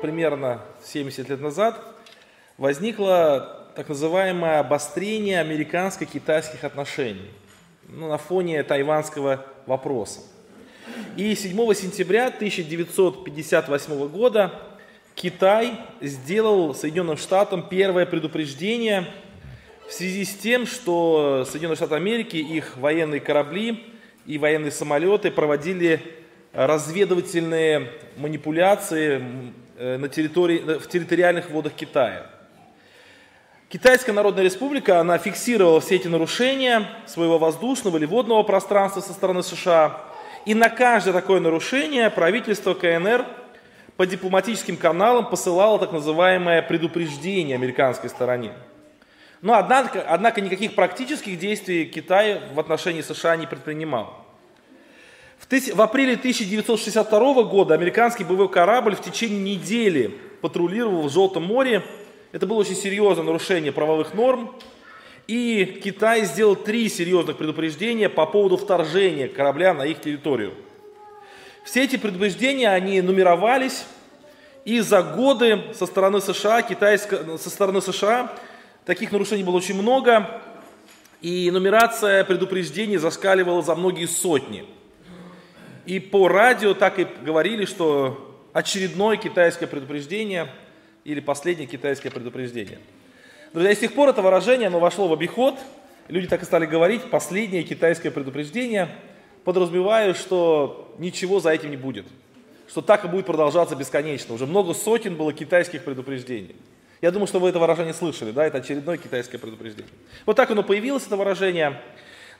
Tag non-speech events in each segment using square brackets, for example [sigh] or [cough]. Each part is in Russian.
примерно 70 лет назад возникло так называемое обострение американско-китайских отношений ну, на фоне тайванского вопроса. И 7 сентября 1958 года Китай сделал Соединенным Штатам первое предупреждение в связи с тем, что Соединенные Штаты Америки, их военные корабли и военные самолеты проводили разведывательные манипуляции на территории, в территориальных водах Китая. Китайская Народная Республика, она фиксировала все эти нарушения своего воздушного или водного пространства со стороны США. И на каждое такое нарушение правительство КНР по дипломатическим каналам посылало так называемое предупреждение американской стороне. Но однако, однако никаких практических действий Китай в отношении США не предпринимал. В апреле 1962 года американский боевой корабль в течение недели патрулировал в Желтом море. Это было очень серьезное нарушение правовых норм. И Китай сделал три серьезных предупреждения по поводу вторжения корабля на их территорию. Все эти предупреждения, они нумеровались, и за годы со стороны США, китайско, со стороны США таких нарушений было очень много, и нумерация предупреждений зашкаливала за многие сотни – и по радио так и говорили, что очередное китайское предупреждение или последнее китайское предупреждение. Друзья, с тех пор это выражение, оно вошло в обиход. Люди так и стали говорить, последнее китайское предупреждение, подразумевая, что ничего за этим не будет. Что так и будет продолжаться бесконечно. Уже много сотен было китайских предупреждений. Я думаю, что вы это выражение слышали, да, это очередное китайское предупреждение. Вот так оно появилось, это выражение.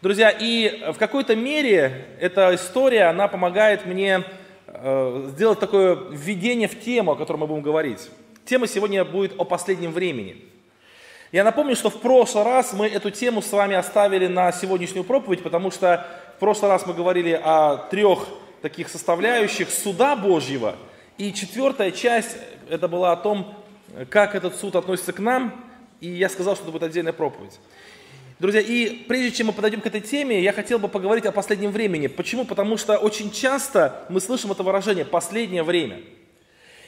Друзья, и в какой-то мере эта история, она помогает мне э, сделать такое введение в тему, о которой мы будем говорить. Тема сегодня будет о последнем времени. Я напомню, что в прошлый раз мы эту тему с вами оставили на сегодняшнюю проповедь, потому что в прошлый раз мы говорили о трех таких составляющих суда Божьего. И четвертая часть, это была о том, как этот суд относится к нам. И я сказал, что это будет отдельная проповедь. Друзья, и прежде чем мы подойдем к этой теме, я хотел бы поговорить о последнем времени. Почему? Потому что очень часто мы слышим это выражение «последнее время».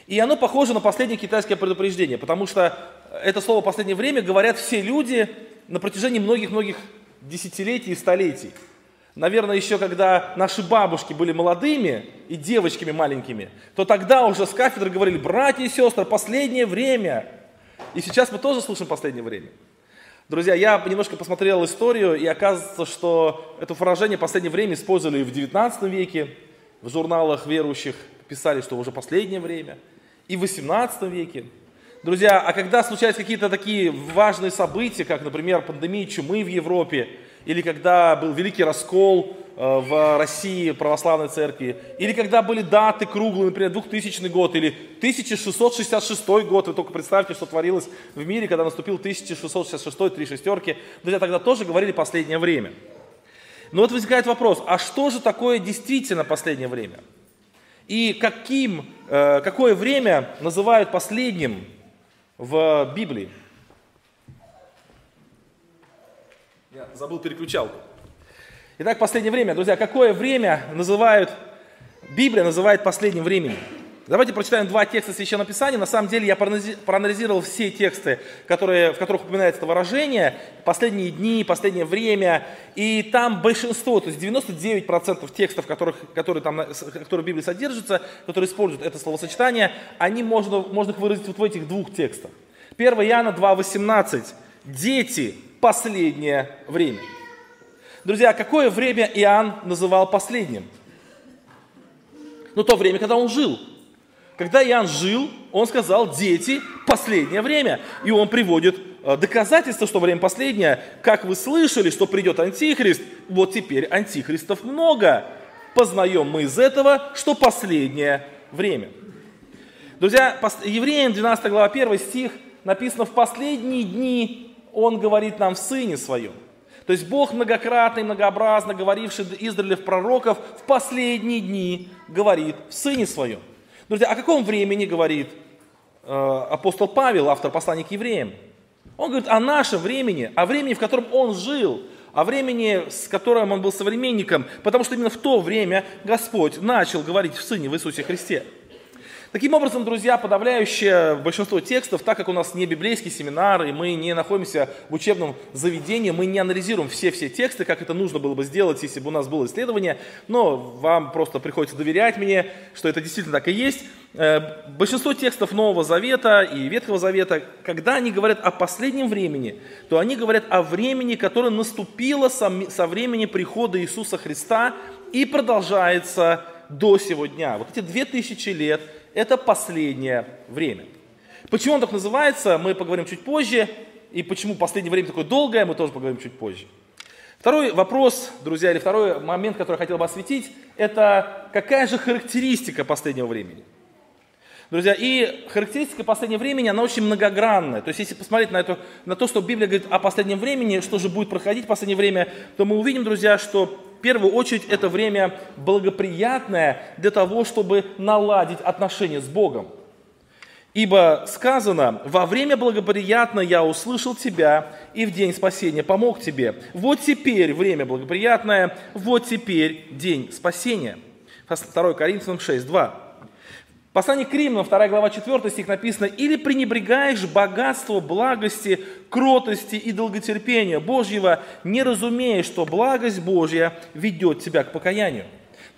И оно похоже на последнее китайское предупреждение, потому что это слово «последнее время» говорят все люди на протяжении многих-многих десятилетий и столетий. Наверное, еще когда наши бабушки были молодыми и девочками маленькими, то тогда уже с кафедры говорили, братья и сестры, последнее время. И сейчас мы тоже слышим последнее время. Друзья, я немножко посмотрел историю, и оказывается, что это выражение в последнее время использовали и в 19 веке, в журналах верующих писали, что уже последнее время, и в 18 веке. Друзья, а когда случаются какие-то такие важные события, как, например, пандемия чумы в Европе, или когда был великий раскол Э, в России православной церкви, или когда были даты круглые, например, 2000 год или 1666 год, вы только представьте, что творилось в мире, когда наступил 1666, три шестерки, друзья, тогда тоже говорили последнее время. Но вот возникает вопрос, а что же такое действительно последнее время? И каким, э, какое время называют последним в Библии? Я забыл переключалку. Итак, последнее время, друзья, какое время называют, Библия называет последним временем? Давайте прочитаем два текста Священного Писания. На самом деле я проанализировал все тексты, которые, в которых упоминается это выражение, последние дни, последнее время, и там большинство, то есть 99% текстов, которых, которые, там, которые в Библии содержатся, которые используют это словосочетание, они можно, можно их выразить вот в этих двух текстах. 1 Иоанна 2,18. Дети, последнее время. Друзья, какое время Иоанн называл последним? Ну, то время, когда он жил. Когда Иоанн жил, он сказал, дети, последнее время. И он приводит э, доказательства, что время последнее. Как вы слышали, что придет Антихрист, вот теперь Антихристов много. Познаем мы из этого, что последнее время. Друзья, Евреям 12 глава 1 стих написано, в последние дни он говорит нам в Сыне Своем. То есть Бог многократно и многообразно говоривший Израилев пророков в последние дни говорит в Сыне Своем. Друзья, о каком времени говорит э, апостол Павел, автор послания к евреям? Он говорит о нашем времени, о времени, в котором он жил, о времени, с которым он был современником, потому что именно в то время Господь начал говорить в Сыне в Иисусе Христе. Таким образом, друзья, подавляющее большинство текстов, так как у нас не библейский семинар, и мы не находимся в учебном заведении, мы не анализируем все-все тексты, как это нужно было бы сделать, если бы у нас было исследование, но вам просто приходится доверять мне, что это действительно так и есть. Э, большинство текстов Нового Завета и Ветхого Завета, когда они говорят о последнем времени, то они говорят о времени, которое наступило со времени прихода Иисуса Христа и продолжается до сего дня. Вот эти две тысячи лет – это последнее время. Почему он так называется, мы поговорим чуть позже. И почему последнее время такое долгое, мы тоже поговорим чуть позже. Второй вопрос, друзья, или второй момент, который я хотел бы осветить, это какая же характеристика последнего времени? Друзья, и характеристика последнего времени, она очень многогранная. То есть, если посмотреть на, это, на то, что Библия говорит о последнем времени, что же будет проходить в последнее время, то мы увидим, друзья, что в первую очередь это время благоприятное для того, чтобы наладить отношения с Богом. Ибо сказано, во время благоприятно я услышал тебя, и в день спасения помог тебе. Вот теперь время благоприятное, вот теперь день спасения. 2 Коринфянам 6, 2. Послание к Римлянам, 2 глава, 4 стих написано, «Или пренебрегаешь богатство благости, кротости и долготерпения Божьего, не разумея, что благость Божья ведет тебя к покаянию».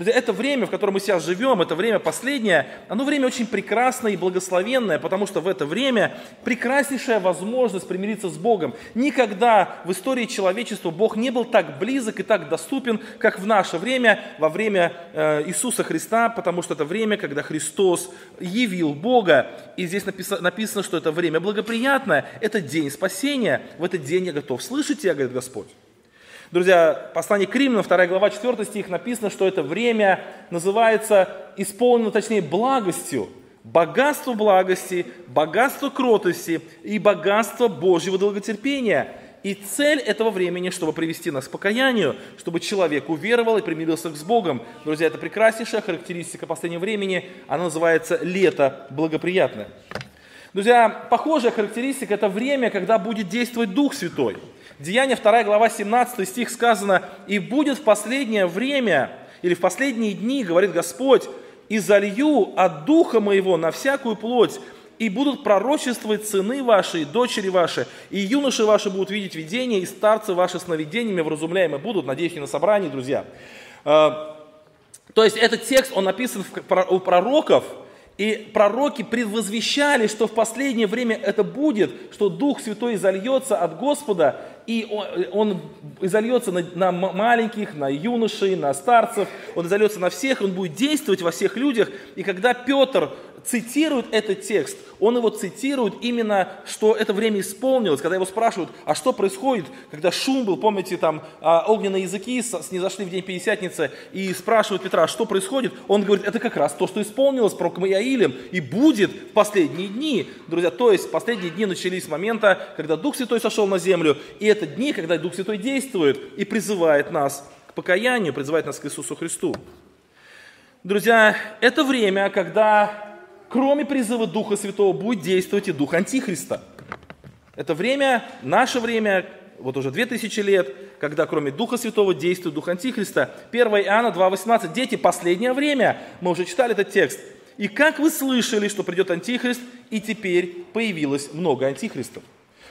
Это время, в котором мы сейчас живем, это время последнее, оно время очень прекрасное и благословенное, потому что в это время прекраснейшая возможность примириться с Богом. Никогда в истории человечества Бог не был так близок и так доступен, как в наше время, во время э, Иисуса Христа, потому что это время, когда Христос явил Бога. И здесь написано, написано, что это время благоприятное, это день спасения. В этот день я готов слышать тебя, говорит Господь. Друзья, послание к Римлянам, 2 глава, 4 стих, написано, что это время называется исполнено, точнее, благостью. Богатство благости, богатство кротости и богатство Божьего долготерпения. И цель этого времени, чтобы привести нас к покаянию, чтобы человек уверовал и примирился с Богом. Друзья, это прекраснейшая характеристика последнего времени. Она называется лето благоприятное. Друзья, похожая характеристика – это время, когда будет действовать Дух Святой – Деяние 2 глава 17 стих сказано, «И будет в последнее время, или в последние дни, говорит Господь, и залью от Духа Моего на всякую плоть, и будут пророчествовать сыны ваши, и дочери ваши, и юноши ваши будут видеть видения, и старцы ваши сновидениями вразумляемы будут». Надеюсь, не на собрании, друзья. А, то есть этот текст, он написан у пророков, и пророки предвозвещали, что в последнее время это будет, что Дух Святой зальется от Господа, и он, изольется на маленьких, на юношей, на старцев, он изольется на всех, он будет действовать во всех людях. И когда Петр цитирует этот текст, он его цитирует именно, что это время исполнилось, когда его спрашивают, а что происходит, когда шум был, помните, там а, огненные языки снизошли в день Пятидесятницы, и спрашивают Петра, «А что происходит, он говорит, это как раз то, что исполнилось пророком Иаилем, и будет в последние дни. Друзья, то есть последние дни начались с момента, когда Дух Святой сошел на землю, и это дни, когда Дух Святой действует и призывает нас к покаянию, призывает нас к Иисусу Христу. Друзья, это время, когда кроме призыва Духа Святого, будет действовать и Дух Антихриста. Это время, наше время, вот уже 2000 лет, когда кроме Духа Святого действует Дух Антихриста. 1 Иоанна 2,18. Дети, последнее время, мы уже читали этот текст. И как вы слышали, что придет Антихрист, и теперь появилось много Антихристов.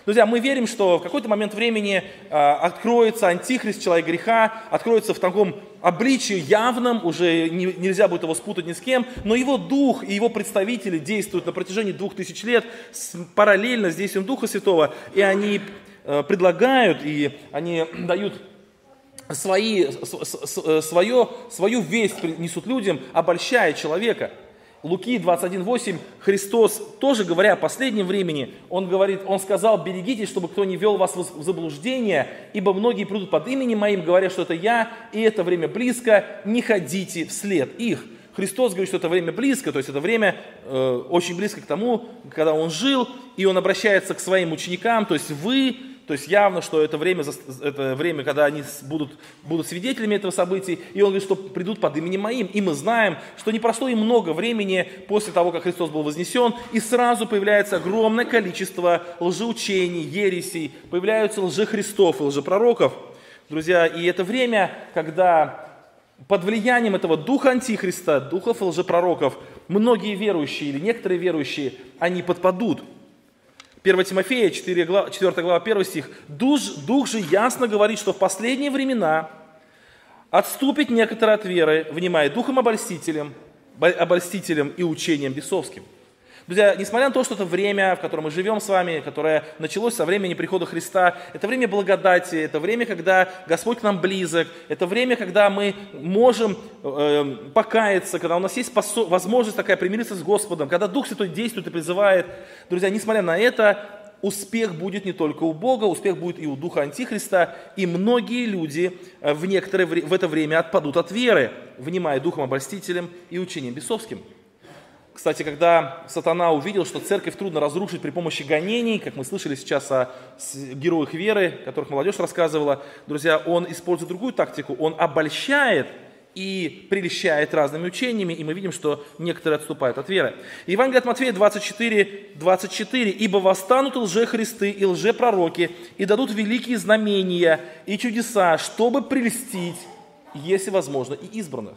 Друзья, мы верим, что в какой-то момент времени э, откроется антихрист, человек греха, откроется в таком обличии явном, уже не, нельзя будет его спутать ни с кем, но его дух и его представители действуют на протяжении двух тысяч лет параллельно с действием Духа Святого, и они э, предлагают, и они [clears throat] дают свои, свое, свою весть несут людям, обольщая человека – Луки 21.8 Христос, тоже говоря о последнем времени, Он говорит, Он сказал, берегитесь, чтобы кто не вел вас в заблуждение, ибо многие придут под именем Моим, говоря, что это Я, и это время близко, не ходите вслед их. Христос говорит, что это время близко, то есть это время э, очень близко к тому, когда Он жил, и Он обращается к своим ученикам, то есть вы то есть явно, что это время, это время когда они будут, будут свидетелями этого события. И он говорит, что придут под именем моим. И мы знаем, что не прошло и много времени после того, как Христос был вознесен, и сразу появляется огромное количество лжеучений, ересей, появляются лжехристов и лжепророков. Друзья, и это время, когда под влиянием этого духа антихриста, духов лжепророков, многие верующие или некоторые верующие, они подпадут. 1 Тимофея, 4 глава, 4 глава, 1 стих. Дух, Дух же ясно говорит, что в последние времена отступит некоторые от веры, внимая духом обольстителем, обольстителем и учением бесовским – Друзья, несмотря на то, что это время, в котором мы живем с вами, которое началось со времени прихода Христа, это время благодати, это время, когда Господь к нам близок, это время, когда мы можем э, покаяться, когда у нас есть возможность такая примириться с Господом, когда Дух Святой действует и призывает. Друзья, несмотря на это, успех будет не только у Бога, успех будет и у Духа Антихриста, и многие люди э, в, некоторое, в это время отпадут от веры, внимая Духом Обольстителем и учением бесовским. Кстати, когда сатана увидел, что церковь трудно разрушить при помощи гонений, как мы слышали сейчас о героях веры, которых молодежь рассказывала, друзья, он использует другую тактику, он обольщает и прельщает разными учениями, и мы видим, что некоторые отступают от веры. Евангелие от Матфея 24, 24. «Ибо восстанут лжехристы и лжепророки, и дадут великие знамения и чудеса, чтобы прельстить, если возможно, и избранных».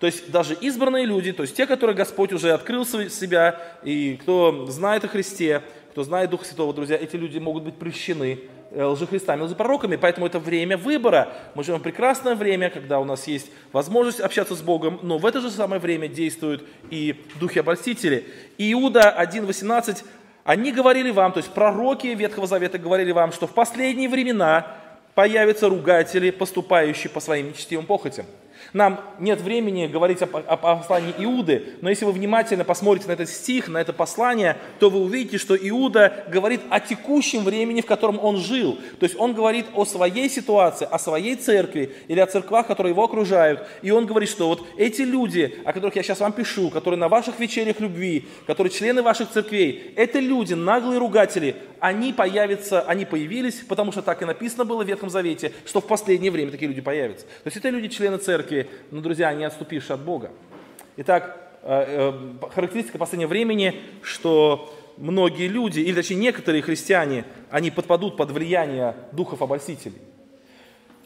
То есть даже избранные люди, то есть те, которые Господь уже открыл себя, и кто знает о Христе, кто знает Духа Святого, друзья, эти люди могут быть прещены э, лжехристами, лжепророками, поэтому это время выбора. Мы живем в прекрасное время, когда у нас есть возможность общаться с Богом, но в это же самое время действуют и духи обольстители. Иуда 1.18, они говорили вам, то есть пророки Ветхого Завета говорили вам, что в последние времена появятся ругатели, поступающие по своим нечестивым похотям. Нам нет времени говорить о, о послании Иуды, но если вы внимательно посмотрите на этот стих, на это послание, то вы увидите, что Иуда говорит о текущем времени, в котором он жил. То есть он говорит о своей ситуации, о своей церкви или о церквах, которые его окружают. И он говорит, что вот эти люди, о которых я сейчас вам пишу, которые на ваших вечерях любви, которые члены ваших церквей, это люди, наглые ругатели, они появятся, они появились, потому что так и написано было в Ветхом Завете, что в последнее время такие люди появятся. То есть это люди, члены церкви, но, друзья, они отступившие от Бога. Итак, э, э, характеристика последнего времени, что многие люди, или точнее некоторые христиане, они подпадут под влияние духов обольстителей.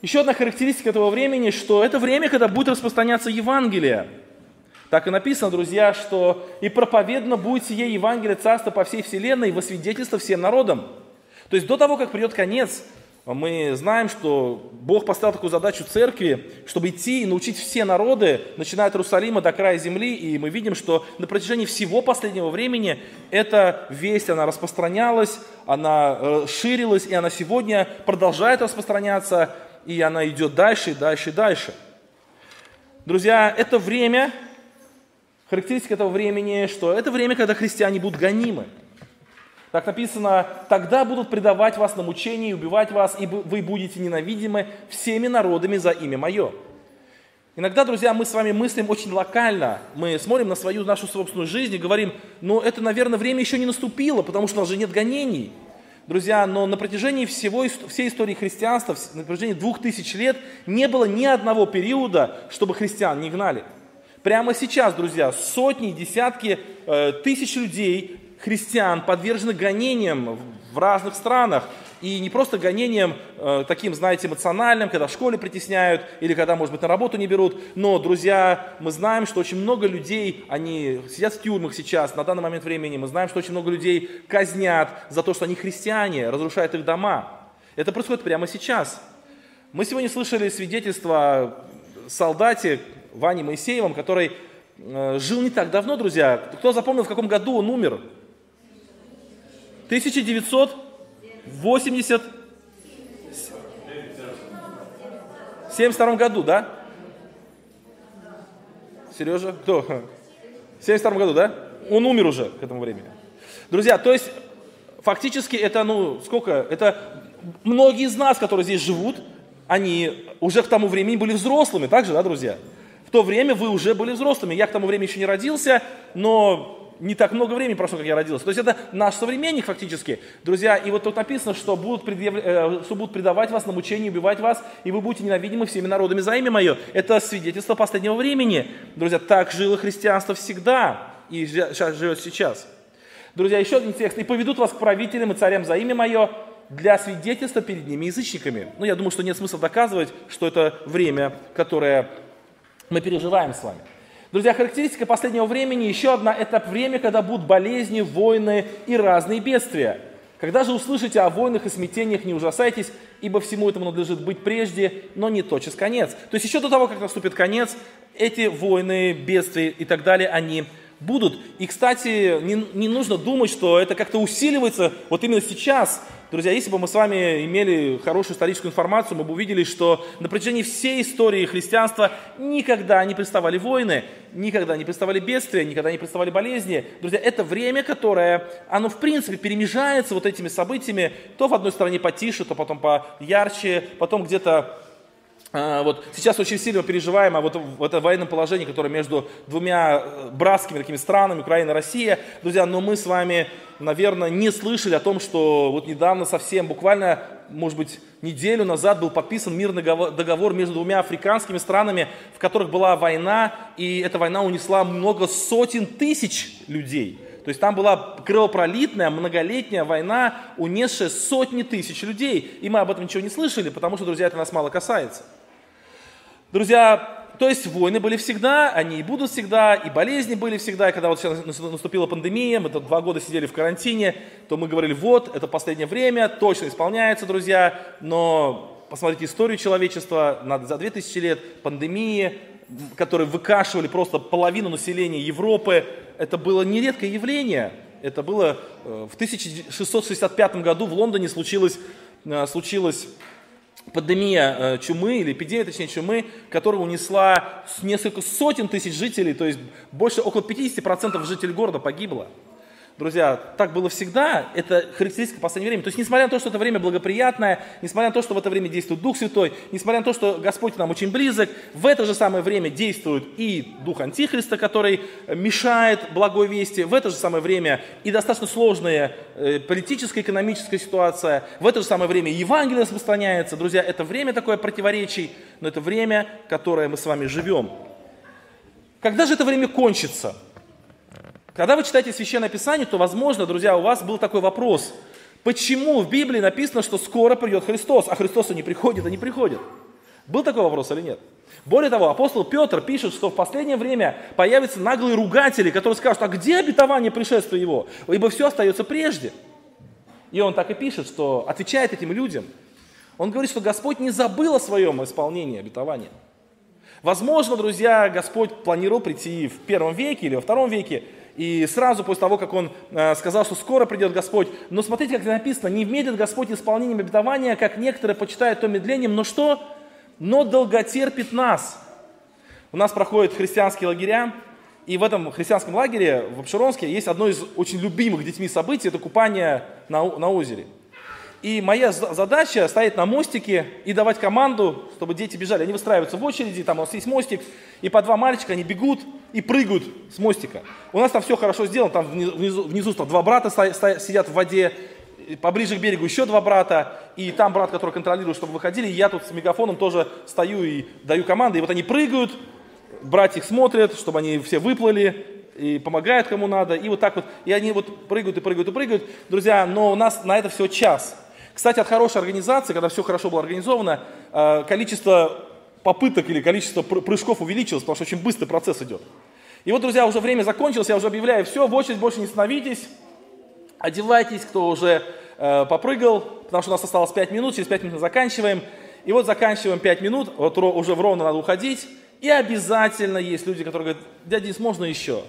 Еще одна характеристика этого времени, что это время, когда будет распространяться Евангелие. Так и написано, друзья, что «и проповедно будет сие Евангелие Царства по всей вселенной во свидетельство всем народам». То есть до того, как придет конец, мы знаем, что Бог поставил такую задачу церкви, чтобы идти и научить все народы, начиная от Иерусалима до края земли, и мы видим, что на протяжении всего последнего времени эта весть, она распространялась, она э, ширилась, и она сегодня продолжает распространяться, и она идет дальше, и дальше, и дальше. Друзья, это время, характеристика этого времени, что это время, когда христиане будут гонимы. Так написано, тогда будут предавать вас на мучение и убивать вас, и вы будете ненавидимы всеми народами за имя мое. Иногда, друзья, мы с вами мыслим очень локально. Мы смотрим на свою, нашу собственную жизнь и говорим, ну это, наверное, время еще не наступило, потому что у нас же нет гонений. Друзья, но на протяжении всего, всей истории христианства, на протяжении двух тысяч лет, не было ни одного периода, чтобы христиан не гнали. Прямо сейчас, друзья, сотни, десятки э, тысяч людей, христиан, подвержены гонениям в разных странах. И не просто гонениям э, таким, знаете, эмоциональным, когда в школе притесняют или когда, может быть, на работу не берут. Но, друзья, мы знаем, что очень много людей, они сидят в тюрьмах сейчас, на данный момент времени. Мы знаем, что очень много людей казнят за то, что они христиане, разрушают их дома. Это происходит прямо сейчас. Мы сегодня слышали свидетельство солдате, Ваней Моисеевым, который э, жил не так давно, друзья. Кто запомнил, в каком году он умер? 1980 72 году, да? Сережа? Кто? В 72 году, да? Он умер уже к этому времени. Друзья, то есть фактически это, ну, сколько? Это многие из нас, которые здесь живут, они уже к тому времени были взрослыми, так же, да, друзья? то время вы уже были взрослыми. Я к тому времени еще не родился, но не так много времени прошло, как я родился. То есть это наш современник фактически. Друзья, и вот тут написано, что будут, предъяв... Э, что будут предавать вас на мучение, убивать вас, и вы будете ненавидимы всеми народами за имя мое. Это свидетельство последнего времени. Друзья, так жило христианство всегда и сейчас живет сейчас. Друзья, еще один текст. «И поведут вас к правителям и царям за имя мое, для свидетельства перед ними язычниками». Ну, я думаю, что нет смысла доказывать, что это время, которое мы переживаем с вами. Друзья, характеристика последнего времени еще одна – это время, когда будут болезни, войны и разные бедствия. Когда же услышите о войнах и смятениях, не ужасайтесь, ибо всему этому надлежит быть прежде, но не тотчас конец. То есть еще до того, как наступит конец, эти войны, бедствия и так далее, они будут. И, кстати, не, не нужно думать, что это как-то усиливается вот именно сейчас. Друзья, если бы мы с вами имели хорошую историческую информацию, мы бы увидели, что на протяжении всей истории христианства никогда не приставали войны, никогда не приставали бедствия, никогда не приставали болезни. Друзья, это время, которое, оно в принципе перемежается вот этими событиями, то в одной стороне потише, то потом поярче, потом где-то вот сейчас очень сильно переживаем а вот в это военном положении, которое между двумя э, братскими такими странами, Украина и Россия. Друзья, но мы с вами, наверное, не слышали о том, что вот недавно совсем, буквально, может быть, неделю назад был подписан мирный договор между двумя африканскими странами, в которых была война, и эта война унесла много сотен тысяч людей. То есть там была кровопролитная, многолетняя война, унесшая сотни тысяч людей. И мы об этом ничего не слышали, потому что, друзья, это нас мало касается. Друзья, то есть войны были всегда, они и будут всегда, и болезни были всегда. И когда вот сейчас наступила пандемия, мы два года сидели в карантине, то мы говорили, вот, это последнее время, точно исполняется, друзья, но посмотрите историю человечества, за 2000 лет пандемии, которые выкашивали просто половину населения Европы, это было нередкое явление. Это было э, в 1665 году в Лондоне случилось, э, случилось пандемия э, чумы, или эпидемия, точнее, чумы, которая унесла несколько сотен тысяч жителей, то есть больше, около 50% жителей города погибло. Друзья, так было всегда, это характеристика последнего времени. То есть, несмотря на то, что это время благоприятное, несмотря на то, что в это время действует Дух Святой, несмотря на то, что Господь нам очень близок, в это же самое время действует и Дух Антихриста, который мешает благой вести, в это же самое время и достаточно сложная э, политическая, экономическая ситуация, в это же самое время Евангелие распространяется. Друзья, это время такое противоречий, но это время, которое мы с вами живем. Когда же это время кончится? Когда вы читаете Священное Писание, то, возможно, друзья, у вас был такой вопрос. Почему в Библии написано, что скоро придет Христос, а Христос не приходит и не приходит? Был такой вопрос или нет? Более того, апостол Петр пишет, что в последнее время появятся наглые ругатели, которые скажут, а где обетование пришествия его? Ибо все остается прежде. И он так и пишет, что отвечает этим людям. Он говорит, что Господь не забыл о своем исполнении обетования. Возможно, друзья, Господь планировал прийти в первом веке или во втором веке, и сразу после того, как он э, сказал, что скоро придет Господь, но смотрите, как написано, не медлит Господь исполнением обетования, как некоторые почитают то медлением, но что? Но долготерпит нас. У нас проходят христианские лагеря, и в этом христианском лагере в Обширонске есть одно из очень любимых детьми событий, это купание на, на озере. И моя задача стоять на мостике и давать команду, чтобы дети бежали. Они выстраиваются в очереди, там у нас есть мостик, и по два мальчика, они бегут и прыгают с мостика. У нас там все хорошо сделано, там внизу, внизу там два брата сидят в воде, поближе к берегу еще два брата, и там брат, который контролирует, чтобы выходили, и я тут с мегафоном тоже стою и даю команды, и вот они прыгают, братья их смотрят, чтобы они все выплыли, и помогают кому надо, и вот так вот, и они вот прыгают и прыгают и прыгают. Друзья, но у нас на это все час. Кстати, от хорошей организации, когда все хорошо было организовано, э, количество попыток или количество прыжков увеличилось, потому что очень быстрый процесс идет. И вот, друзья, уже время закончилось, я уже объявляю, все, в очередь больше не становитесь, одевайтесь, кто уже э, попрыгал, потому что у нас осталось 5 минут, через 5 минут заканчиваем. И вот заканчиваем 5 минут, вот уже в ровно надо уходить. И обязательно есть люди, которые говорят, дядя Денис, можно еще?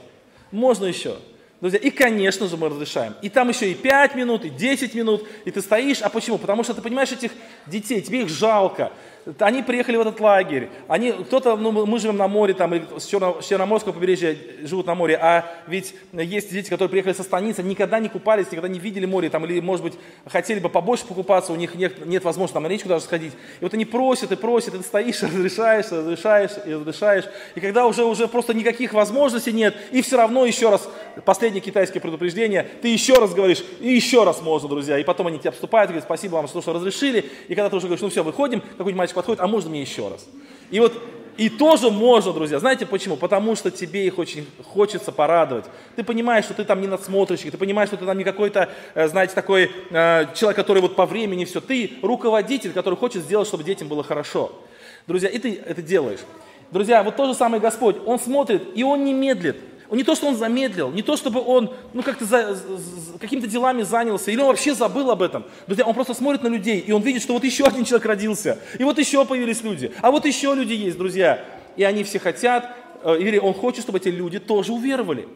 Можно еще? Друзья, и, конечно же, мы разрешаем. И там еще и 5 минут, и 10 минут, и ты стоишь. А почему? Потому что ты понимаешь этих детей, тебе их жалко. Они приехали в этот лагерь, они, кто-то, ну, мы живем на море, там, с, Черно, Черноморского побережья живут на море, а ведь есть дети, которые приехали со станицы, никогда не купались, никогда не видели море, там, или, может быть, хотели бы побольше покупаться, у них нет, нет возможности там, на речку даже сходить. И вот они просят и просят, и ты стоишь, [laughs] разрешаешь, разрешаешь, и разрешаешь. И когда уже, уже просто никаких возможностей нет, и все равно еще раз, последнее китайское предупреждение, ты еще раз говоришь, и еще раз можно, друзья. И потом они тебя обступают, говорят, спасибо вам, что разрешили. И когда ты уже говоришь, ну все, выходим, какой-нибудь мальчик мальчик подходит, а можно мне еще раз? И вот и тоже можно, друзья. Знаете почему? Потому что тебе их очень хочется порадовать. Ты понимаешь, что ты там не надсмотрщик, ты понимаешь, что ты там не какой-то, э, знаете, такой э, человек, который вот по времени все. Ты руководитель, который хочет сделать, чтобы детям было хорошо. Друзья, и ты это делаешь. Друзья, вот то же самое Господь, Он смотрит, и Он не медлит. Он не то, что он замедлил, не то, чтобы он ну, как-то за, за, какими-то делами занялся, или он вообще забыл об этом. Друзья, он просто смотрит на людей, и он видит, что вот еще один человек родился, и вот еще появились люди, а вот еще люди есть, друзья. И они все хотят, э, или он хочет, чтобы эти люди тоже уверовали.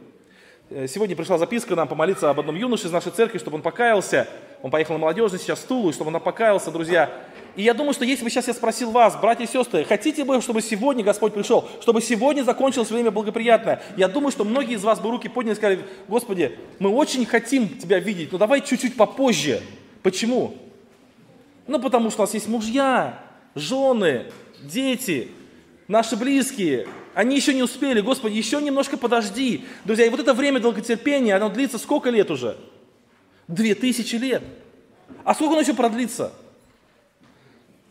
Э, сегодня пришла записка нам помолиться об одном юноше из нашей церкви, чтобы он покаялся. Он поехал на молодежный сейчас в Тулу, чтобы он покаялся, друзья. И я думаю, что если бы сейчас я спросил вас, братья и сестры, хотите бы, чтобы сегодня Господь пришел, чтобы сегодня закончилось время благоприятное, я думаю, что многие из вас бы руки подняли и сказали, Господи, мы очень хотим Тебя видеть, но давай чуть-чуть попозже. Почему? Ну, потому что у нас есть мужья, жены, дети, наши близкие, они еще не успели, Господи, еще немножко подожди. Друзья, и вот это время долготерпения, оно длится сколько лет уже? Две тысячи лет. А сколько оно еще продлится?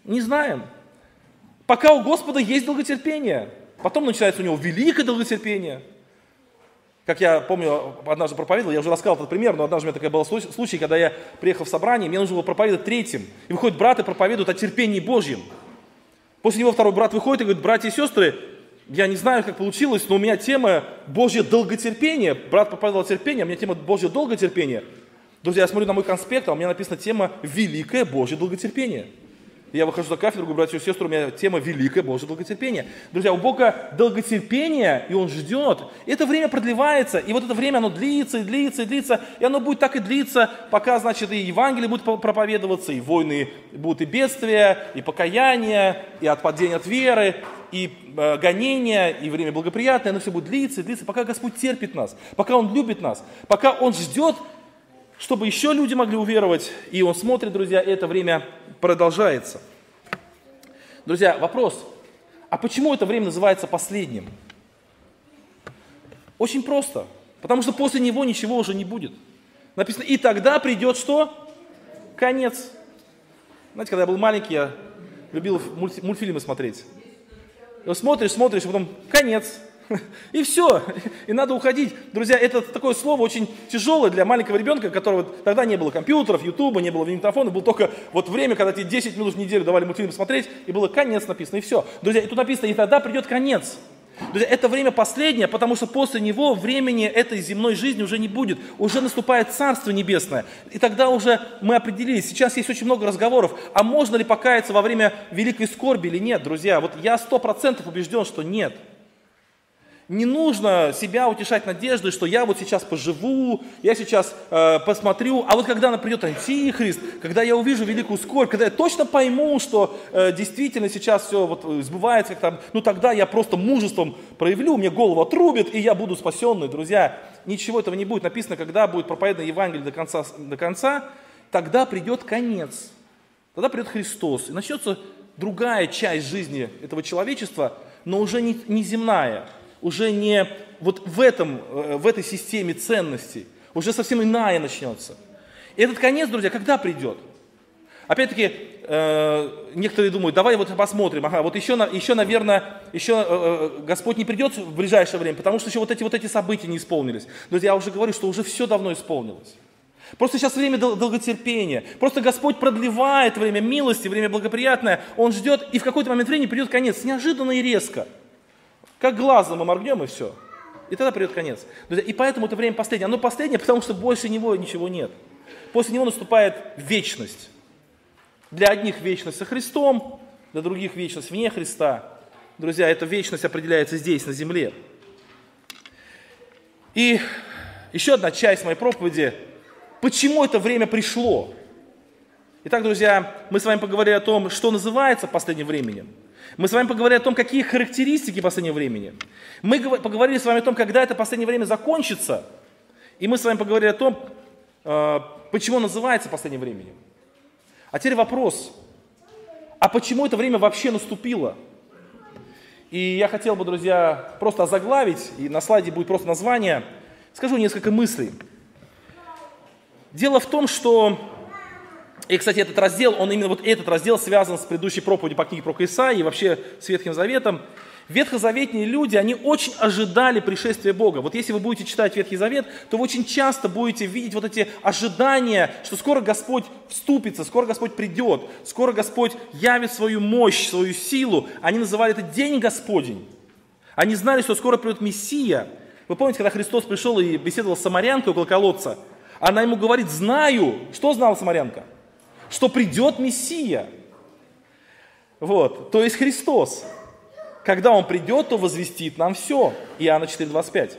Не знаем. Пока у Господа есть долготерпение. Потом начинается у него великое долготерпение. Как я помню, однажды проповедовал, я уже рассказал этот пример, но однажды у меня такой был случай, когда я приехал в собрание, мне нужно было проповедовать третьим. И выходит брат и проповедует о терпении Божьем. После него второй брат выходит и говорит, братья и сестры, я не знаю, как получилось, но у меня тема Божье долготерпение. Брат проповедовал терпение, а у меня тема Божье долготерпение. Друзья, я смотрю на мой конспект, а у меня написана тема «Великое Божье долготерпение». Я выхожу за кафедру, говорю, братья и сестры, у меня тема великое Божье долготерпение. Друзья, у Бога долготерпение, и Он ждет. И это время продлевается, и вот это время, оно длится, и длится, и длится, и оно будет так и длиться, пока, значит, и Евангелие будет проповедоваться, и войны будут, и бедствия, и покаяние, и отпадение от веры, и э, гонения, и время благоприятное, оно все будет длиться и длиться, пока Господь терпит нас, пока Он любит нас, пока Он ждет, чтобы еще люди могли уверовать, и Он смотрит, друзья, это время продолжается. Друзья, вопрос, а почему это время называется последним? Очень просто, потому что после него ничего уже не будет. Написано, и тогда придет что? Конец. Знаете, когда я был маленький, я любил мультфильмы смотреть. Смотришь, смотришь, и потом конец. [laughs] И все, и надо уходить. Друзья, это такое слово очень тяжелое для маленького ребенка, которого тогда не было компьютеров, ютуба, не было магнитофона, было только вот время, когда тебе 10 минут в неделю давали мультфильм смотреть, и было конец написано, и все. Друзья, и тут написано, и тогда придет конец. Друзья, это время последнее, потому что после него времени этой земной жизни уже не будет. Уже наступает Царство Небесное. И тогда уже мы определились. Сейчас есть очень много разговоров, а можно ли покаяться во время великой скорби или нет, друзья. Вот я сто процентов убежден, что нет. Не нужно себя утешать надеждой, что я вот сейчас поживу, я сейчас э, посмотрю, а вот когда придет антихрист, когда я увижу великую скорбь, когда я точно пойму, что э, действительно сейчас все вот сбывается, как там, ну тогда я просто мужеством проявлю, мне голову отрубит, и я буду спасенный. Друзья, ничего этого не будет. Написано, когда будет проповедано Евангелие до конца, до конца, тогда придет конец. Тогда придет Христос, и начнется другая часть жизни этого человечества, но уже не, не земная уже не вот в, этом, э, в этой системе ценностей, уже совсем иная начнется. И этот конец, друзья, когда придет? Опять-таки, э, некоторые думают, давай вот посмотрим, ага, вот еще, еще наверное, еще э, Господь не придет в ближайшее время, потому что еще вот эти, вот эти события не исполнились. Друзья, я уже говорю, что уже все давно исполнилось. Просто сейчас время долготерпения. Просто Господь продлевает время милости, время благоприятное. Он ждет, и в какой-то момент времени придет конец, неожиданно и резко. Как глазом мы моргнем, и все. И тогда придет конец. И поэтому это время последнее. Оно последнее, потому что больше него ничего нет. После него наступает вечность. Для одних вечность со Христом, для других вечность вне Христа. Друзья, эта вечность определяется здесь, на земле. И еще одна часть моей проповеди. Почему это время пришло? Итак, друзья, мы с вами поговорили о том, что называется последним временем. Мы с вами поговорили о том, какие характеристики последнего времени. Мы поговорили с вами о том, когда это последнее время закончится. И мы с вами поговорили о том, э, почему называется последнее время. А теперь вопрос, а почему это время вообще наступило? И я хотел бы, друзья, просто озаглавить, и на слайде будет просто название, скажу несколько мыслей. Дело в том, что и, кстати, этот раздел, он именно вот этот раздел связан с предыдущей проповедью по книге про Исаии и вообще с Ветхим Заветом. Ветхозаветные люди, они очень ожидали пришествия Бога. Вот если вы будете читать Ветхий Завет, то вы очень часто будете видеть вот эти ожидания, что скоро Господь вступится, скоро Господь придет, скоро Господь явит свою мощь, свою силу. Они называли это День Господень. Они знали, что скоро придет Мессия. Вы помните, когда Христос пришел и беседовал с самарянкой около колодца, она ему говорит, знаю, что знала самарянка? Что придет Мессия. Вот, то есть Христос. Когда Он придет, то возвестит нам все. Иоанна 4,25.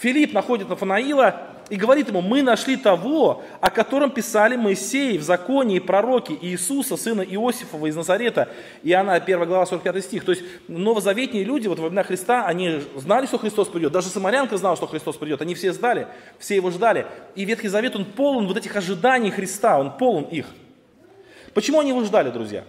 Филипп находит Нафанаила и говорит ему, мы нашли того, о котором писали Моисей в законе и пророки Иисуса, сына Иосифова из Назарета. Иоанна 1 глава 45 стих. То есть новозаветные люди вот во времена Христа, они знали, что Христос придет. Даже самарянка знала, что Христос придет. Они все ждали, все его ждали. И Ветхий Завет, он полон вот этих ожиданий Христа, он полон их. Почему они его ждали, друзья?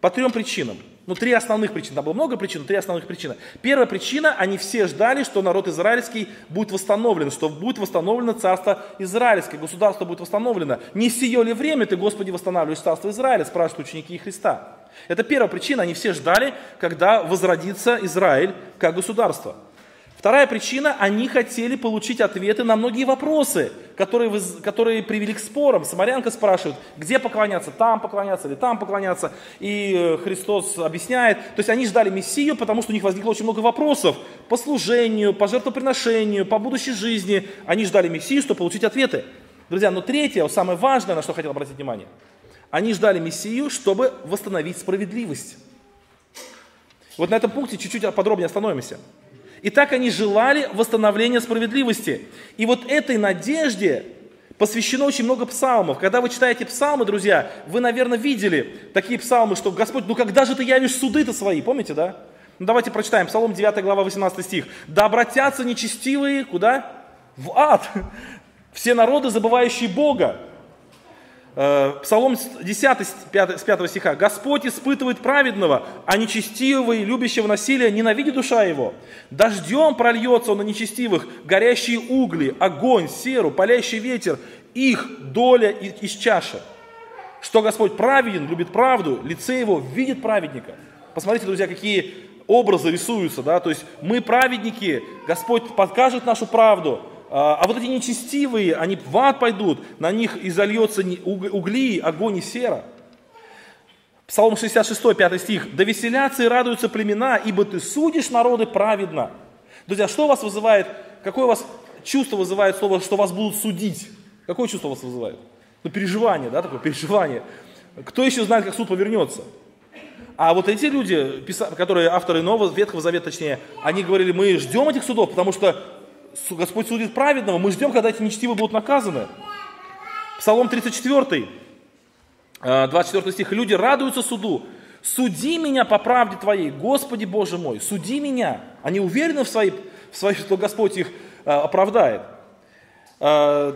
По трем причинам. Ну, три основных причины. Там было много причин, но три основных причины. Первая причина, они все ждали, что народ израильский будет восстановлен, что будет восстановлено царство израильское, государство будет восстановлено. Не сие ли время ты, Господи, восстанавливаешь царство Израиля, спрашивают ученики Христа. Это первая причина, они все ждали, когда возродится Израиль как государство. Вторая причина, они хотели получить ответы на многие вопросы, которые, которые привели к спорам. Самарянка спрашивает, где поклоняться, там поклоняться или там поклоняться. И э, Христос объясняет. То есть они ждали Мессию, потому что у них возникло очень много вопросов по служению, по жертвоприношению, по будущей жизни. Они ждали Мессию, чтобы получить ответы. Друзья, но третье, самое важное, на что хотел обратить внимание. Они ждали Мессию, чтобы восстановить справедливость. Вот на этом пункте чуть-чуть подробнее остановимся. И так они желали восстановления справедливости. И вот этой надежде посвящено очень много псалмов. Когда вы читаете псалмы, друзья, вы, наверное, видели такие псалмы, что Господь, ну когда же ты явишь суды-то свои, помните, да? Ну давайте прочитаем, Псалом 9 глава 18 стих. «Да обратятся нечестивые, куда? В ад, все народы, забывающие Бога, Псалом 10 с 5 стиха. «Господь испытывает праведного, а нечестивого и любящего насилия ненавидит душа его. Дождем прольется он на нечестивых, горящие угли, огонь, серу, палящий ветер, их доля из чаши. Что Господь праведен, любит правду, лице его видит праведника». Посмотрите, друзья, какие образы рисуются, да, то есть мы праведники, Господь покажет нашу правду, а, а вот эти нечестивые, они в ад пойдут, на них изольется угли, огонь и сера. Псалом 66, 5 стих. «Да веселятся и радуются племена, ибо ты судишь народы праведно». Друзья, что вас вызывает, какое у вас чувство вызывает слово, что вас будут судить? Какое чувство вас вызывает? Ну, переживание, да, такое переживание. Кто еще знает, как суд повернется? А вот эти люди, которые авторы Нового Ветхого Завета, точнее, они говорили, мы ждем этих судов, потому что Господь судит праведного, мы ждем, когда эти нечестивые будут наказаны. Псалом 34, 24 э, стих. Люди радуются суду. Суди меня по правде Твоей, Господи Боже мой, суди меня. Они уверены в своей, в своей что Господь их э, оправдает. Э,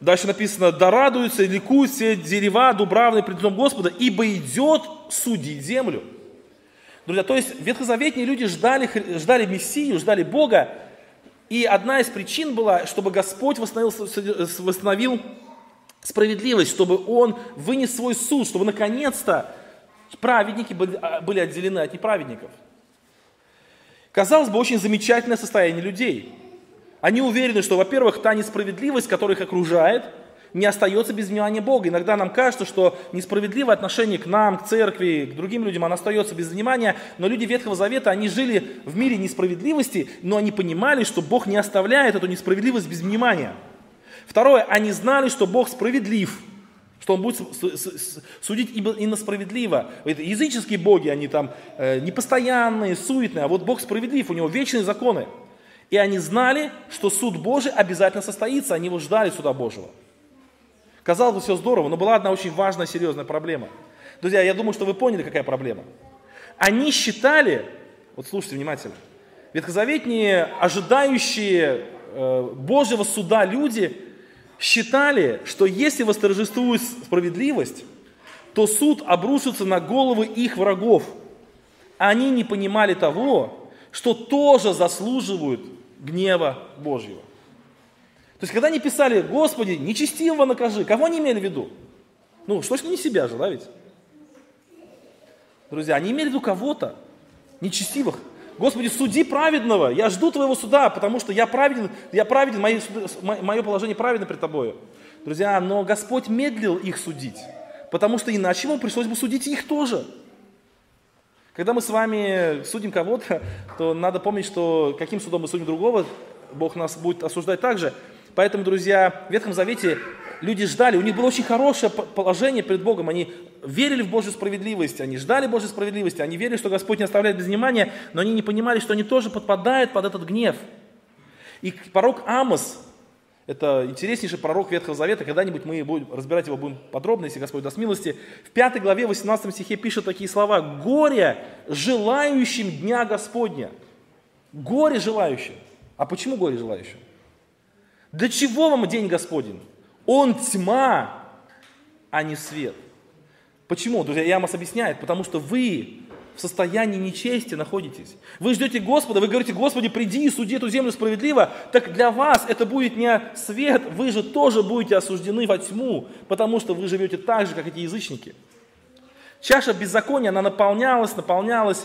дальше написано, да радуются и ликуют все дерева дубравные пред лицом Господа, ибо идет судить землю. Друзья, то есть ветхозаветные люди ждали, ждали Мессию, ждали Бога, и одна из причин была, чтобы Господь восстановил, восстановил справедливость, чтобы Он вынес свой суд, чтобы наконец-то праведники а, были отделены от неправедников. Казалось бы, очень замечательное состояние людей. Они уверены, что, во-первых, та несправедливость, которая их окружает – не остается без внимания Бога. Иногда нам кажется, что несправедливое отношение к нам, к церкви, к другим людям, оно остается без внимания. Но люди Ветхого Завета, они жили в мире несправедливости, но они понимали, что Бог не оставляет эту несправедливость без внимания. Второе, они знали, что Бог справедлив, что Он будет судить именно справедливо. Это языческие боги, они там э, непостоянные, суетные, а вот Бог справедлив, у Него вечные законы. И они знали, что суд Божий обязательно состоится, они его ждали суда Божьего. Казалось бы, все здорово, но была одна очень важная, серьезная проблема. Друзья, я думаю, что вы поняли, какая проблема. Они считали, вот слушайте внимательно, ветхозаветные, ожидающие э, Божьего суда люди считали, что если восторжествует справедливость, то суд обрушится на головы их врагов. Они не понимали того, что тоже заслуживают гнева Божьего. То есть, когда они писали, Господи, нечестивого накажи, кого они имели в виду? Ну, что точно не себя же, да ведь? Друзья, они имели в виду кого-то, нечестивых. Господи, суди праведного, я жду твоего суда, потому что я праведен, я праведен, мое, мое положение праведно пред тобою. Друзья, но Господь медлил их судить, потому что иначе ему пришлось бы судить их тоже. Когда мы с вами судим кого-то, то надо помнить, что каким судом мы судим другого, Бог нас будет осуждать также. Поэтому, друзья, в Ветхом Завете люди ждали, у них было очень хорошее положение перед Богом, они верили в Божью справедливость, они ждали Божьей справедливости, они верили, что Господь не оставляет без внимания, но они не понимали, что они тоже подпадают под этот гнев. И пророк Амос, это интереснейший пророк Ветхого Завета, когда-нибудь мы будем разбирать его будем подробно, если Господь даст милости. В пятой главе, 18 стихе пишет такие слова. «Горе желающим дня Господня». Горе желающим. А почему горе желающим? Для чего вам день Господень? Он тьма, а не свет. Почему? Друзья, Ямос объясняет, потому что вы в состоянии нечести находитесь. Вы ждете Господа, вы говорите, Господи, приди и суди эту землю справедливо. Так для вас это будет не свет, вы же тоже будете осуждены во тьму, потому что вы живете так же, как эти язычники. Чаша беззакония, она наполнялась, наполнялась,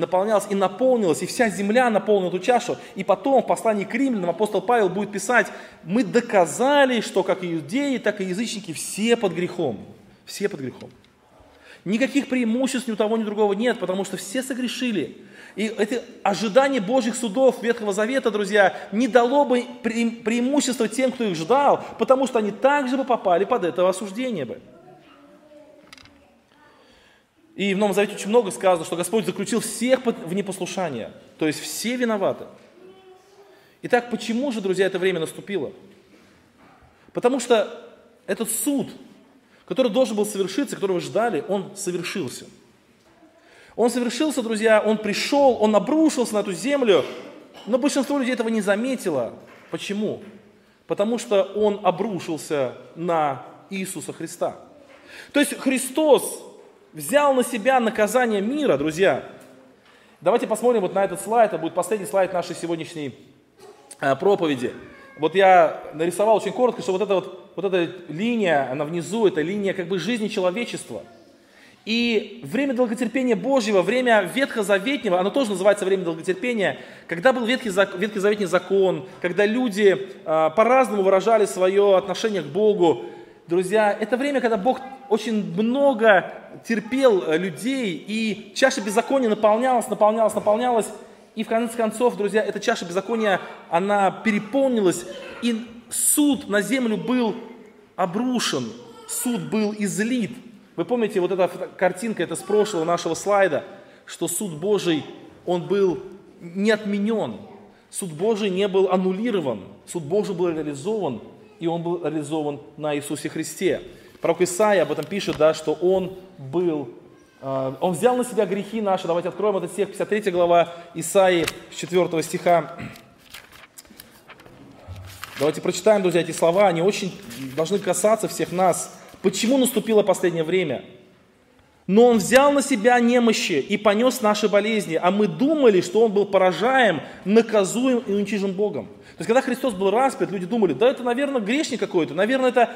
наполнялась и наполнилась, и вся земля наполнила эту чашу. И потом в послании к римлянам апостол Павел будет писать, мы доказали, что как иудеи, так и язычники все под грехом. Все под грехом. Никаких преимуществ ни у того, ни у другого нет, потому что все согрешили. И это ожидание Божьих судов Ветхого Завета, друзья, не дало бы преимущества тем, кто их ждал, потому что они также бы попали под это осуждение бы. И в Новом Завете очень много сказано, что Господь заключил всех в непослушание. То есть все виноваты. Итак, почему же, друзья, это время наступило? Потому что этот суд, который должен был совершиться, которого ждали, он совершился. Он совершился, друзья, он пришел, он обрушился на эту землю, но большинство людей этого не заметило. Почему? Потому что он обрушился на Иисуса Христа. То есть Христос взял на себя наказание мира, друзья. Давайте посмотрим вот на этот слайд, это будет последний слайд нашей сегодняшней э, проповеди. Вот я нарисовал очень коротко, что вот эта вот, вот эта линия, она внизу, это линия как бы жизни человечества. И время долготерпения Божьего, время ветхозаветнего, оно тоже называется время долготерпения, когда был ветхий, ветхозаветний закон, когда люди э, по-разному выражали свое отношение к Богу, друзья, это время, когда Бог очень много терпел э, людей, и чаша беззакония наполнялась, наполнялась, наполнялась, и в конце концов, друзья, эта чаша беззакония, она переполнилась, и суд на землю был обрушен, суд был излит. Вы помните, вот эта картинка, это с прошлого нашего слайда, что суд Божий, он был не отменен, суд Божий не был аннулирован, суд Божий был реализован, и он был реализован на Иисусе Христе. Пророк Исаия об этом пишет, да, что он был, э, он взял на себя грехи наши. Давайте откроем этот стих, 53 глава Исаии, 4 стиха. Давайте прочитаем, друзья, эти слова, они очень должны касаться всех нас. Почему наступило последнее время? Но Он взял на себя немощи и понес наши болезни, а мы думали, что Он был поражаем, наказуем и уничижен Богом. То есть, когда Христос был распят, люди думали, да это, наверное, грешник какой-то, наверное, это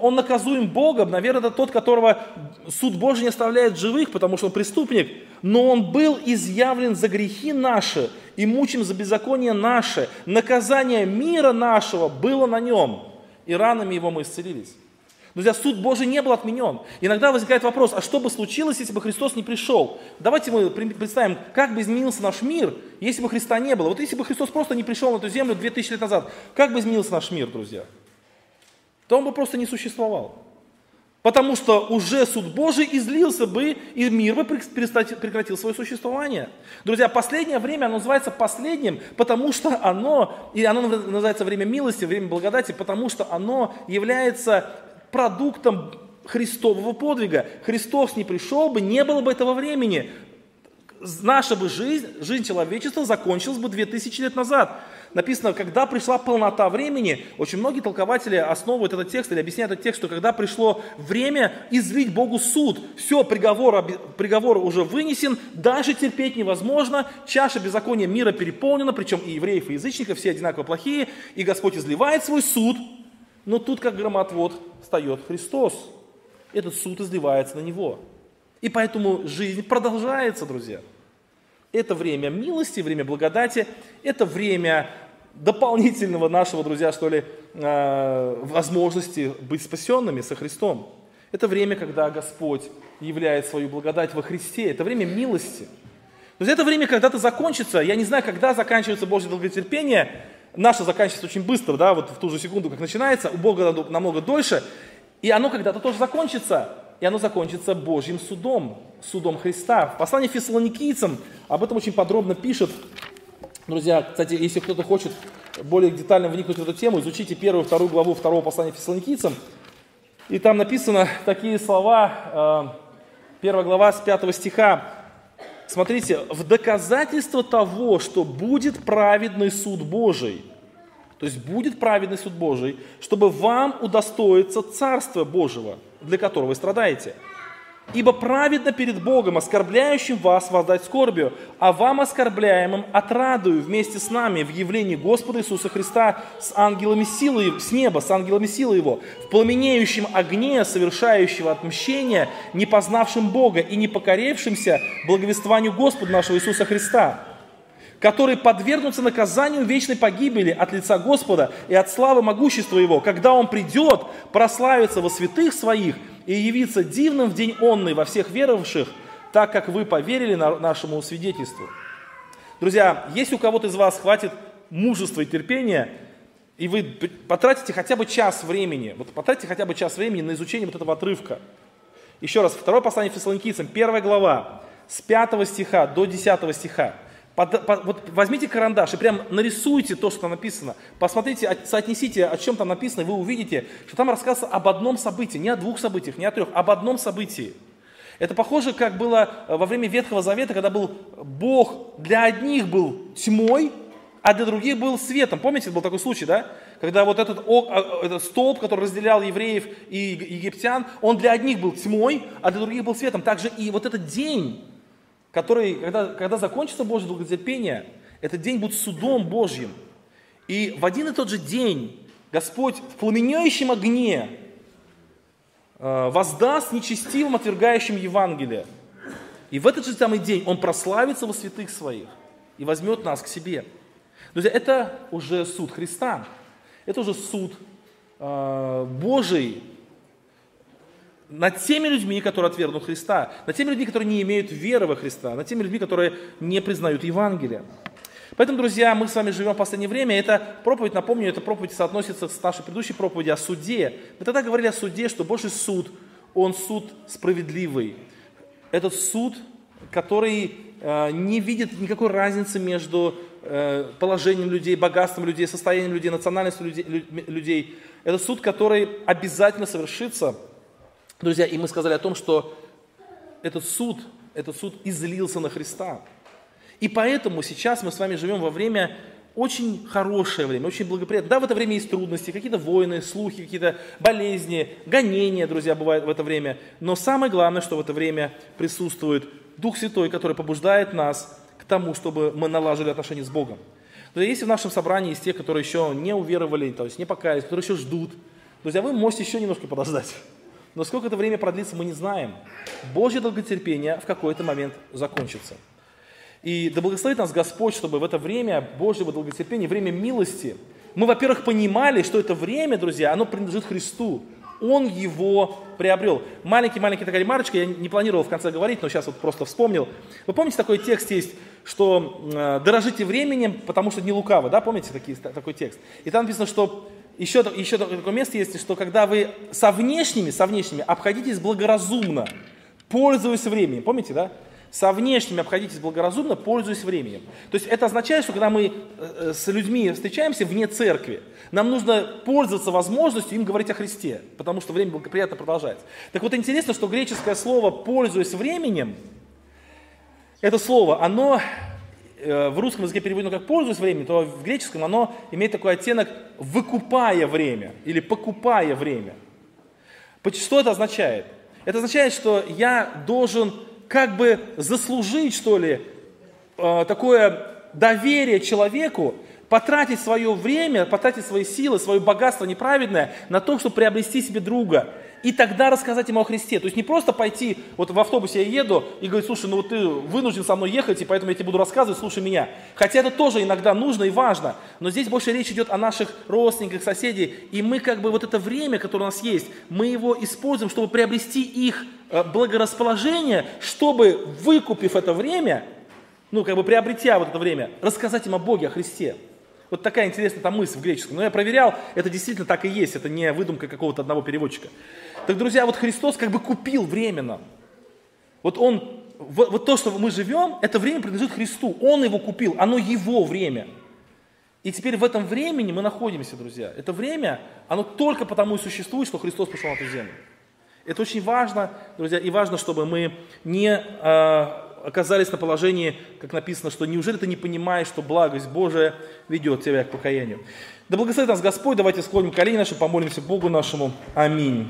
он наказуем Богом, наверное, это тот, которого суд Божий не оставляет живых, потому что он преступник, но он был изъявлен за грехи наши и мучим за беззаконие наше. Наказание мира нашего было на нем, и ранами его мы исцелились. Друзья, суд Божий не был отменен. Иногда возникает вопрос, а что бы случилось, если бы Христос не пришел? Давайте мы представим, как бы изменился наш мир, если бы Христа не было. Вот если бы Христос просто не пришел на эту землю 2000 лет назад, как бы изменился наш мир, друзья? То он бы просто не существовал. Потому что уже суд Божий излился бы, и мир бы прекратил свое существование. Друзья, последнее время оно называется последним, потому что оно, и оно называется время милости, время благодати, потому что оно является продуктом Христового подвига. Христос не пришел бы, не было бы этого времени. Наша бы жизнь, жизнь человечества закончилась бы 2000 лет назад. Написано, когда пришла полнота времени, очень многие толкователи основывают этот текст или объясняют этот текст, что когда пришло время излить Богу суд, все, приговор, приговор уже вынесен, даже терпеть невозможно, чаша беззакония мира переполнена, причем и евреев, и язычников, все одинаково плохие, и Господь изливает свой суд, но тут как громотвод встает Христос. этот суд изливается на него. И поэтому жизнь продолжается, друзья. Это время милости, время благодати, это время дополнительного нашего, друзья, что ли, э, возможности быть спасенными со Христом. Это время, когда Господь являет свою благодать во Христе. Это время милости. То есть это время когда-то закончится. Я не знаю, когда заканчивается Божье долготерпение. Наше заканчивается очень быстро, да, вот в ту же секунду, как начинается. У Бога намного дольше. И оно когда-то тоже закончится. И оно закончится Божьим судом, судом Христа. В послании фессалоникийцам об этом очень подробно пишет. Друзья, кстати, если кто-то хочет более детально вникнуть в эту тему, изучите первую, вторую главу второго послания фессалоникийцам. И там написано такие слова, э, первая глава с пятого стиха. Смотрите, в доказательство того, что будет праведный суд Божий, то есть будет праведный суд Божий, чтобы вам удостоиться Царства Божьего, для которого вы страдаете – Ибо праведно перед Богом, оскорбляющим вас, воздать скорбию, а вам, оскорбляемым, отрадую вместе с нами в явлении Господа Иисуса Христа с ангелами силы, с неба, с ангелами силы Его, в пламенеющем огне, совершающего отмщение, не познавшим Бога и не покоревшимся благовествованию Господа нашего Иисуса Христа, которые подвергнутся наказанию вечной погибели от лица Господа и от славы могущества Его, когда Он придет, прославится во святых Своих – и явиться дивным в день онный во всех веровавших, так как вы поверили на нашему свидетельству. Друзья, если у кого-то из вас хватит мужества и терпения, и вы потратите хотя бы час времени, вот потратите хотя бы час времени на изучение вот этого отрывка. Еще раз, второе послание Фессалоникийцам, первая глава, с 5 стиха до 10 стиха. Под, под, вот возьмите карандаш и прям нарисуйте то, что там написано. Посмотрите, соотнесите, о чем там написано, и вы увидите, что там рассказывается об одном событии, не о двух событиях, не о трех, об одном событии. Это похоже, как было э, во время Ветхого Завета, когда был Бог для одних был тьмой, а для других был светом. Помните, был такой случай, да? Когда вот этот, а, этот столб, который разделял евреев и египтян, он для одних был тьмой, а для других был светом. Также и вот этот день, который, когда, когда закончится Божье долготерпение, этот день будет судом Божьим. И в один и тот же день Господь в пламенеющем огне э, воздаст нечестивым, отвергающим Евангелие. И в этот же самый день Он прославится во святых Своих и возьмет нас к себе. Друзья, это уже суд Христа. Это уже суд э, Божий над теми людьми, которые отвергнут Христа, над теми людьми, которые не имеют веры во Христа, над теми людьми, которые не признают Евангелие. Поэтому, друзья, мы с вами живем в последнее время. Эта проповедь, напомню, эта проповедь соотносится с нашей предыдущей проповеди о суде. Мы тогда говорили о суде, что Божий суд, он суд справедливый. Этот суд, который э, не видит никакой разницы между э, положением людей, богатством людей, состоянием людей, национальностью людей. Это суд, который обязательно совершится – Друзья, и мы сказали о том, что этот суд, этот суд излился на Христа. И поэтому сейчас мы с вами живем во время очень хорошее время, очень благоприятное. Да, в это время есть трудности, какие-то войны, слухи, какие-то болезни, гонения, друзья, бывают в это время. Но самое главное, что в это время присутствует Дух Святой, который побуждает нас к тому, чтобы мы налаживали отношения с Богом. Друзья, если в нашем собрании есть те, которые еще не уверовали, то есть не покаялись, которые еще ждут, друзья, вы можете еще немножко подождать. Но сколько это время продлится, мы не знаем. Божье долготерпение в какой-то момент закончится. И да благословит нас Господь, чтобы в это время Божьего долготерпения, время милости, мы, во-первых, понимали, что это время, друзья, оно принадлежит Христу. Он его приобрел. Маленький-маленький такая ремарочка, я не планировал в конце говорить, но сейчас вот просто вспомнил. Вы помните, такой текст есть, что э, «дорожите временем, потому что не лукаво», да, помните такие, такой текст? И там написано, что еще, еще такое место есть, что когда вы со внешними, со внешними обходитесь благоразумно, пользуясь временем. Помните, да? Со внешними обходитесь благоразумно, пользуясь временем. То есть это означает, что когда мы э, э, с людьми встречаемся вне церкви, нам нужно пользоваться возможностью им говорить о Христе, потому что время благоприятно продолжается. Так вот интересно, что греческое слово «пользуясь временем», это слово, оно в русском языке переведено как «пользуясь временем», то в греческом оно имеет такой оттенок «выкупая время» или «покупая время». Что это означает? Это означает, что я должен как бы заслужить, что ли, э, такое доверие человеку, потратить свое время, потратить свои силы, свое богатство неправедное на то, чтобы приобрести себе друга. И тогда рассказать ему о Христе. То есть не просто пойти, вот в автобусе я еду и говорить, слушай, ну вот ты вынужден со мной ехать, и поэтому я тебе буду рассказывать, слушай меня. Хотя это тоже иногда нужно и важно. Но здесь больше речь идет о наших родственниках, соседей. И мы как бы вот это время, которое у нас есть, мы его используем, чтобы приобрести их э, благорасположение, чтобы, выкупив это время, ну как бы приобретя вот это время, рассказать им о Боге, о Христе. Вот такая интересная там мысль в греческом. Но я проверял, это действительно так и есть, это не выдумка какого-то одного переводчика. Так, друзья, вот Христос как бы купил временно. Вот Он, вот то, что мы живем, это время принадлежит Христу. Он его купил, оно его время. И теперь в этом времени мы находимся, друзья. Это время, оно только потому и существует, что Христос пришел на эту землю. Это очень важно, друзья, и важно, чтобы мы не э, оказались на положении, как написано, что неужели ты не понимаешь, что благость Божия ведет тебя к покаянию. Да благословит нас Господь, давайте склоним колени наши, помолимся Богу нашему. Аминь.